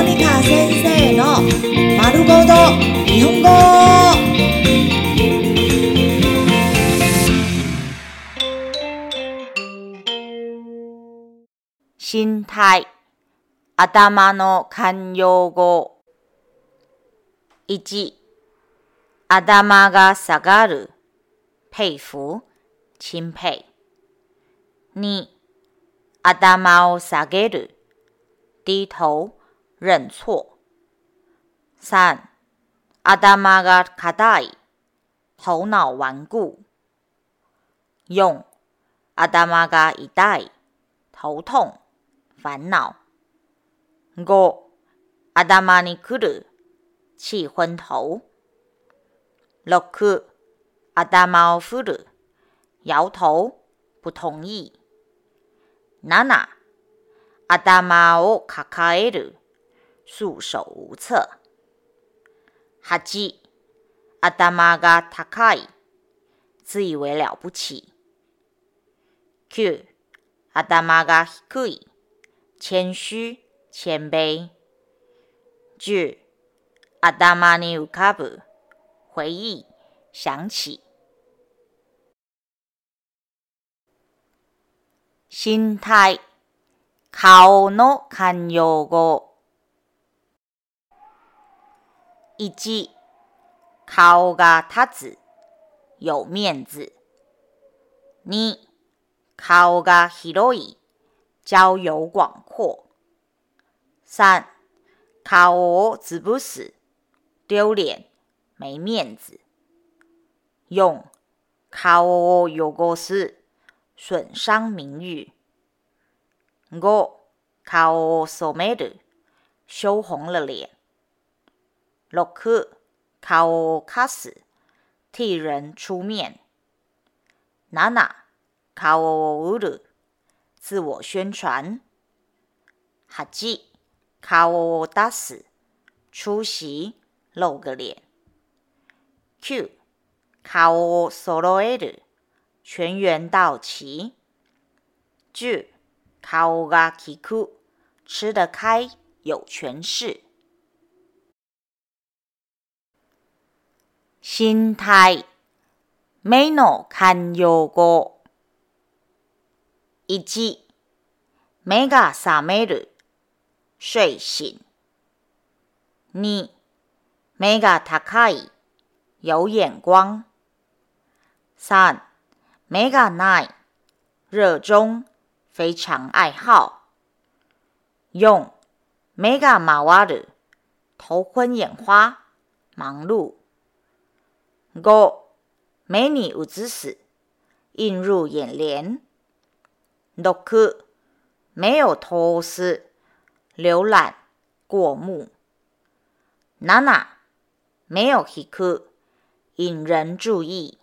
モニカ先生の丸ごと日本語身体頭の慣用語1頭が下がる佩服钦佩2頭を下げる低頭认错。三，adamaga kadai，头脑顽固。用，adamaga idai，头痛，烦恼。go a d a m a n i kuru，气昏头。六，adamao furu，摇头，不同意。七，adamao kakairu。束手无策哈基阿达玛嘎塔卡自以为了不起 q 阿达玛嘎可以谦虚谦卑句阿达玛尼 u k a 回忆想起心态好呢看有个一，カオが立つ，有面子。二，カオが広い，交友广阔。三，カオジブス，丢脸，没面子。用カオヨゴ损伤名誉。五，カオソメド，羞红了脸。落去，卡奥卡斯替人出面；娜娜卡奥乌鲁自我宣传；哈吉卡奥达斯出席露个脸；Q 卡奥索罗尔的全员到齐；J 卡奥拉奇库吃得开有权势。身体。メガの慣用語。一、メガサメル，睡醒。二、メガタカ有眼光。三、メガナ热衷，非常爱好。用、メガマワ头昏眼花，忙碌。五，美女有知识，映入眼帘。六，没有偷视，浏览过目。七，没有喜酷，引人注意。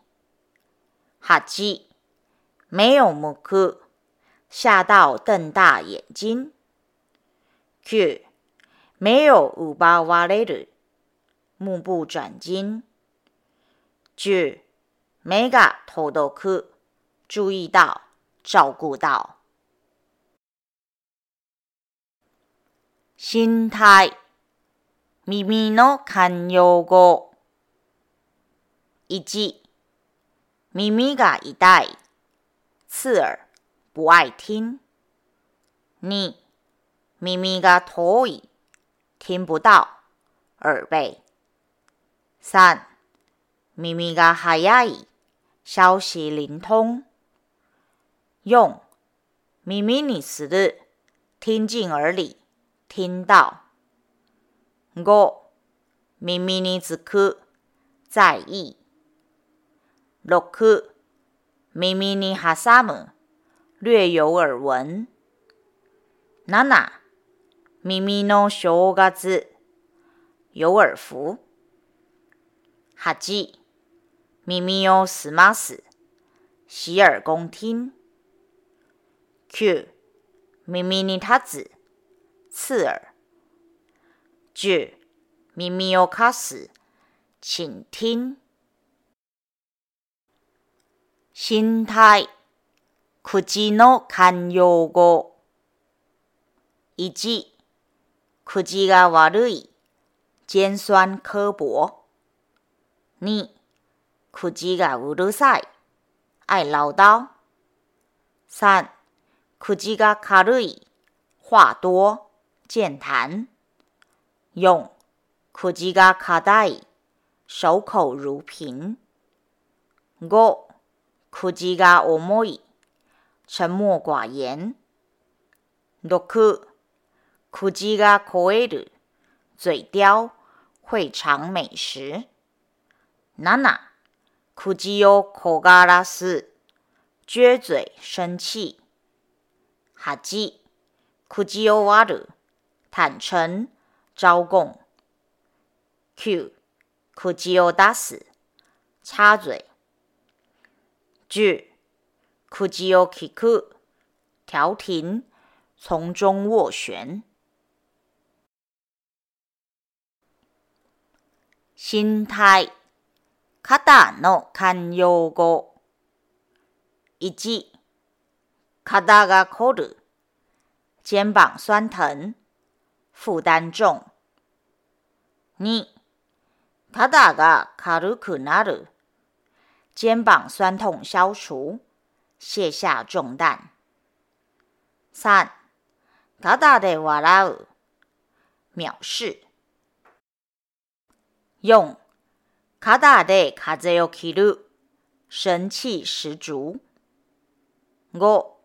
八，没有目酷，吓到瞪大眼睛。九，没有五八瓦雷的，目不转睛。10目が届く注意到照顾到身体耳の慣用語1耳が痛い刺耳不愛听2耳が遠い听不到耳背三咪咪噶哈呀伊，消息灵通。用咪咪する，日，听进耳里，听到。我咪咪つく，在意。六耳咪咪む，哈略有耳闻。七耳咪咪诺小嘎子，有耳福，哈耳をすます。洗耳恭听。9. 耳に立つ。刺耳。10. 耳をかす。倾听。心体。口の慣用語。1. 口が悪い。尖酸刻薄。2. 口がうるさい。愛唠叨。三、口が軽い。话多。健谈。四、口が硬い。守口如瓶。五、口が重い。沉默寡言。六、口が肥える。嘴刁。会尝美食。七、苦忌哟，口嘎拉斯，撅嘴生气；哈基，苦忌哟瓦鲁，坦诚招供；Q，苦忌哟打死，插嘴；G，苦忌哟 Kiku，调停，从中斡旋；心态。肩の慣用語。1、肩が凝る。肩膀酸疼。負担重。2、肩が軽くなる。肩膀酸痛消除。卸下重担。3、肩で笑う。藐視。4、卡达的卡泽奥基鲁，神气十足。我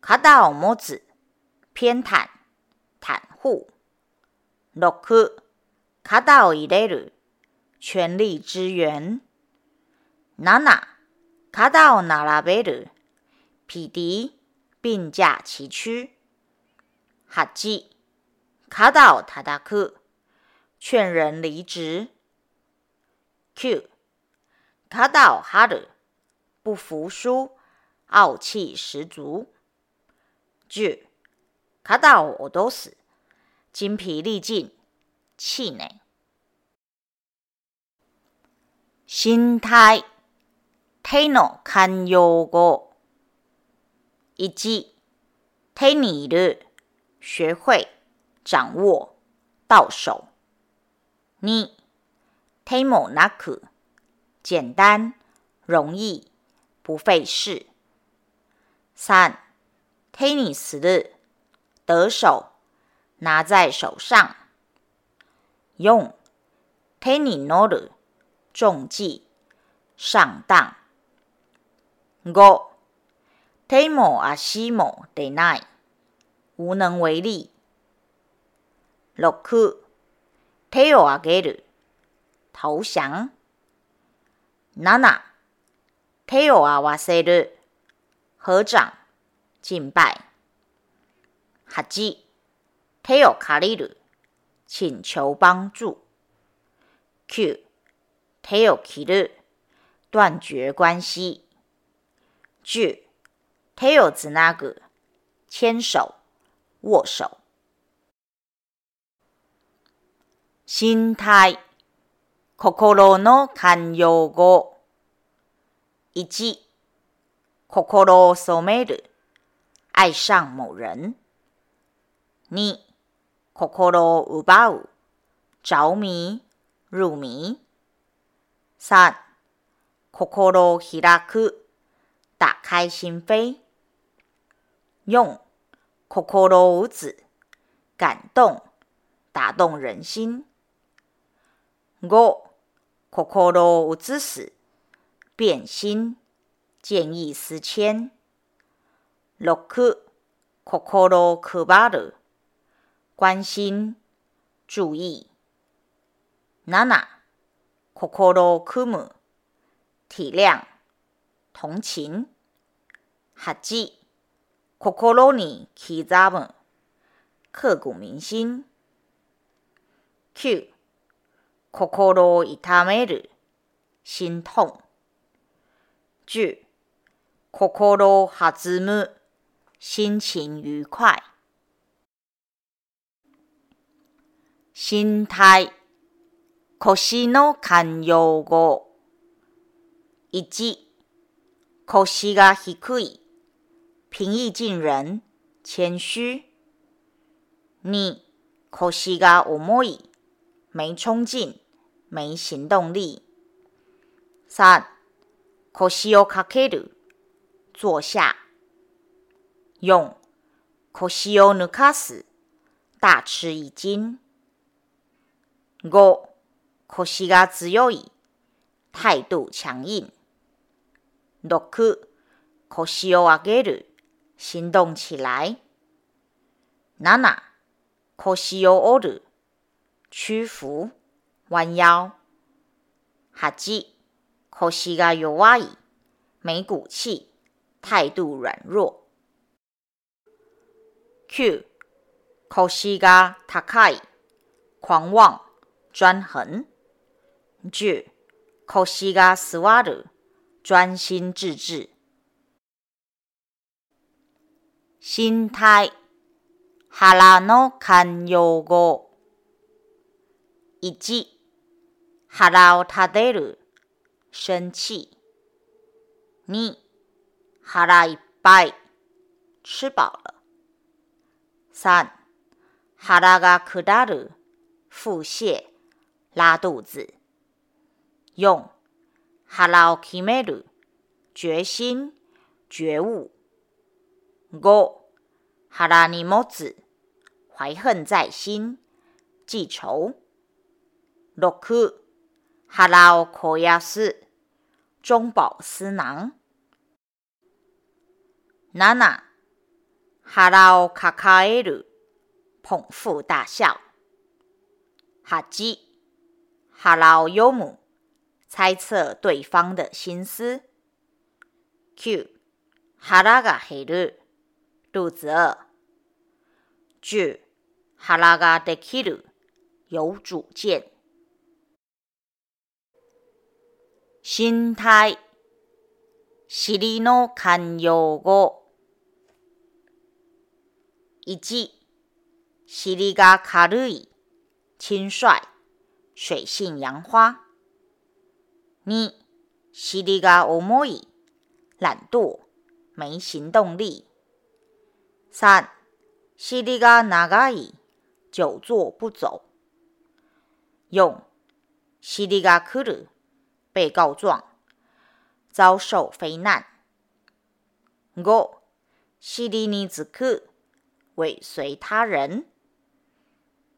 卡达奥莫子偏袒袒护。洛克卡达奥伊雷全力支援。娜娜卡达奥娜拉贝鲁匹敌并驾齐驱。哈吉卡达奥塔达劝人离职。Q，卡到哈的，不服输，傲气十足。J，卡到我都是，精疲力尽，气馁。心态，体难堪忧过。一记，体难的，学会，掌握，到手。二。Temo naku，简单，容易，不费事。三 t e n n i s 的得手，拿在手上。用 t e n i n o r e 中计，上当。五，temo a s i m o denai，无能为力。六 ku，teo agaru。投降，ナナ。テオアワセル，合掌，敬拜。ハジ。テオカリル，请求帮助。ク。テオキル，断绝关系。ジュ。テオズナ牵手，握手。心态。心の慣用語。1、心を染める。愛上某人。2、心を奪う。着迷、入迷。3、心を開く。打開心扉。4、心を打つ。感動、打動人心。5、心可罗有知识，变心，见异思迁。六、去，可可罗可关心，注意。娜娜，可可罗体谅，同情，合心可可罗气刻骨铭心。Q。心を痛める、心痛。1心を弾む、心情愉快。心態腰の慣用語。1、腰が低い、平易近人、謙虚。2、腰が重い、没冲劲、没行动力。三、腰をかける、坐下。四、腰を抜かす、大吃一惊。五、腰が強い、態度強硬。六、腰を上げる、行動起来。七、腰を折る、屈服、弯腰、哈基，可惜个有话意，没骨气，态度软弱。Q、可惜个他开，狂妄、专横。J、可惜个斯瓦鲁，专心致志。心态、哈拉诺堪用后。一、ハラを食べる，生气；二、ハラ一拜吃饱了；三、ハラがくだる，腹泻、拉肚子；用、ハラを決める，决心、觉悟；五、ハラにモ子，怀恨在心、记仇。洛克哈拉奥科亚斯中饱私囊，娜娜哈拉奥卡卡耶鲁捧腹大笑，哈基哈拉尤姆猜测对方的心思，Q 哈拉嘎黑鲁肚子饿 G 哈拉嘎德基鲁有主见。身体、尻の慣用語。一、尻が軽い、轻率、水性杨花。二、尻が重い、懒惰、没行動力。三、尻が長い、久坐不走。四、尻が来る。被告状，遭受非难。五，西里尼兹克尾随他人，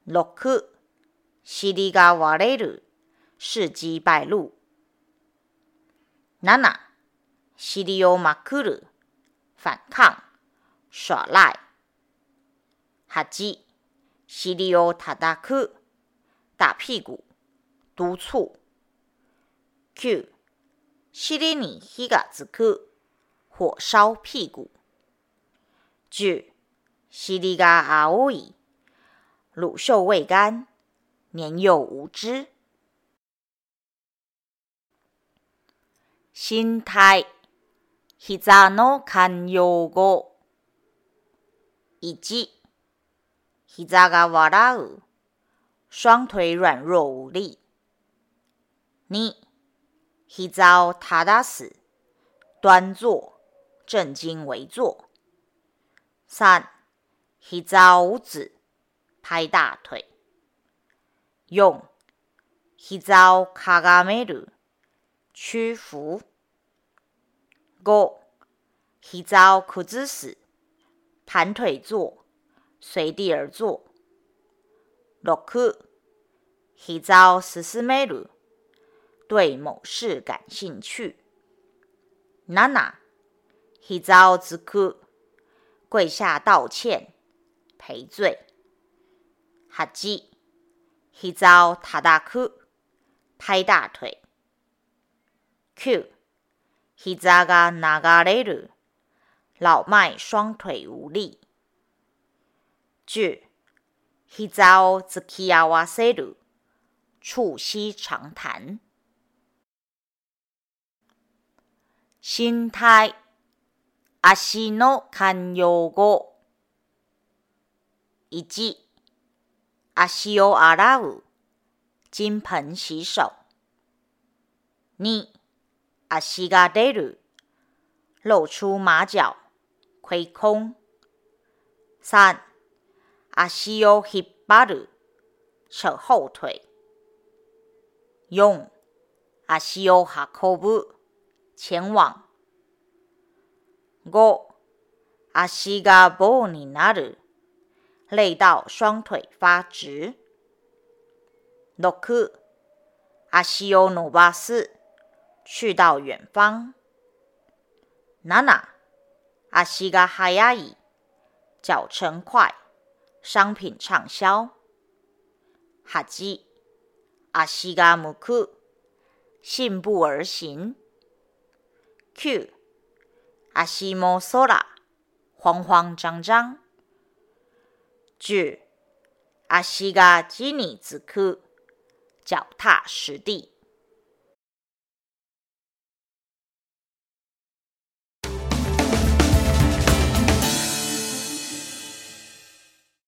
六，西里嘎瓦雷鲁，事机败露。七，西里奥马库鲁，反抗耍赖。八，西里奥塔达克，打屁股，督促。Q，シリニヒガズク，火烧屁股。J，シリガアオ乳臭未干，年幼无知。身体膝の関用語。一、膝がワダ双腿软弱无力。二。一招榻打式，端坐，正襟危坐；三，一招五指，拍大腿；用，一招卡がめろ，屈服；五，一招屈指式，盘腿坐，随地而坐；六，一招すすめろ。对某事感兴趣。na n a h i z a o z u k u 跪下道歉、赔罪。haji，hizotadaku，拍大腿。Q h i z a g a nagareru，老迈双腿无力。j u h i z a o z u k i a w a s e r u 促膝长谈。身体、足の慣用語。1、足を洗う、金盆洗手。2、足が出る、露出馬脚、亏空。3、足を引っ張る、扯后腿。4、足を運ぶ。前往。我阿西噶布里纳日累到双腿发直。落去阿西欧努巴斯去到远方。娜娜阿西嘎哈亚伊脚程快，商品畅销。哈吉阿西嘎穆库信步而行。q 阿西莫索拉慌慌张张九阿西嘎吉尼斯科脚踏实地